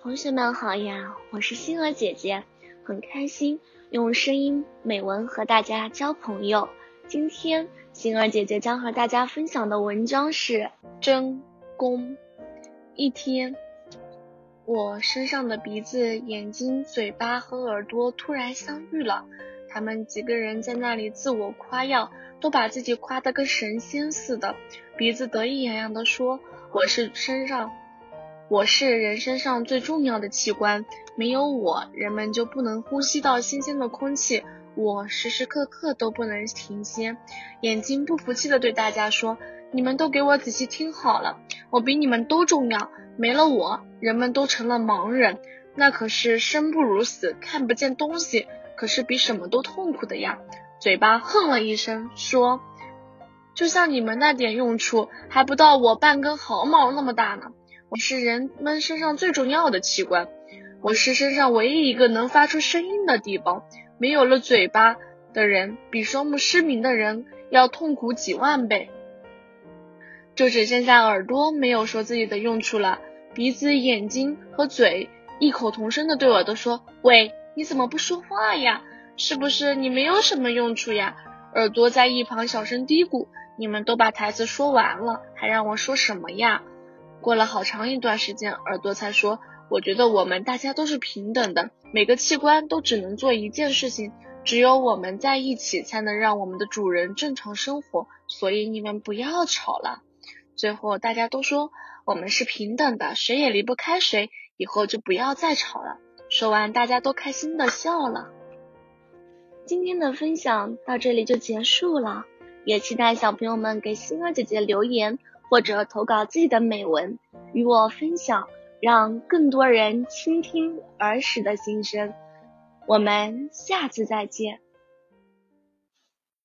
同学们好呀，我是星儿姐姐，很开心用声音美文和大家交朋友。今天星儿姐姐将和大家分享的文章是《真功》。一天，我身上的鼻子、眼睛、嘴巴和耳朵突然相遇了，他们几个人在那里自我夸耀，都把自己夸得跟神仙似的。鼻子得意洋洋地说：“我是身上。”我是人身上最重要的器官，没有我，人们就不能呼吸到新鲜的空气。我时时刻刻都不能停歇。眼睛不服气的对大家说：“你们都给我仔细听好了，我比你们都重要。没了我，人们都成了盲人，那可是生不如死，看不见东西，可是比什么都痛苦的呀。”嘴巴哼了一声说：“就像你们那点用处，还不到我半根毫毛那么大呢。”我是人们身上最重要的器官，我是身上唯一一个能发出声音的地方。没有了嘴巴的人，比双目失明的人要痛苦几万倍。就只剩下耳朵没有说自己的用处了。鼻子、眼睛和嘴异口同声的对耳朵说：“喂，你怎么不说话呀？是不是你没有什么用处呀？”耳朵在一旁小声嘀咕：“你们都把台词说完了，还让我说什么呀？”过了好长一段时间，耳朵才说：“我觉得我们大家都是平等的，每个器官都只能做一件事情，只有我们在一起才能让我们的主人正常生活。所以你们不要吵了。”最后大家都说：“我们是平等的，谁也离不开谁，以后就不要再吵了。”说完，大家都开心的笑了。今天的分享到这里就结束了，也期待小朋友们给星儿姐姐留言。或者投稿自己的美文与我分享，让更多人倾听儿时的心声。我们下次再见。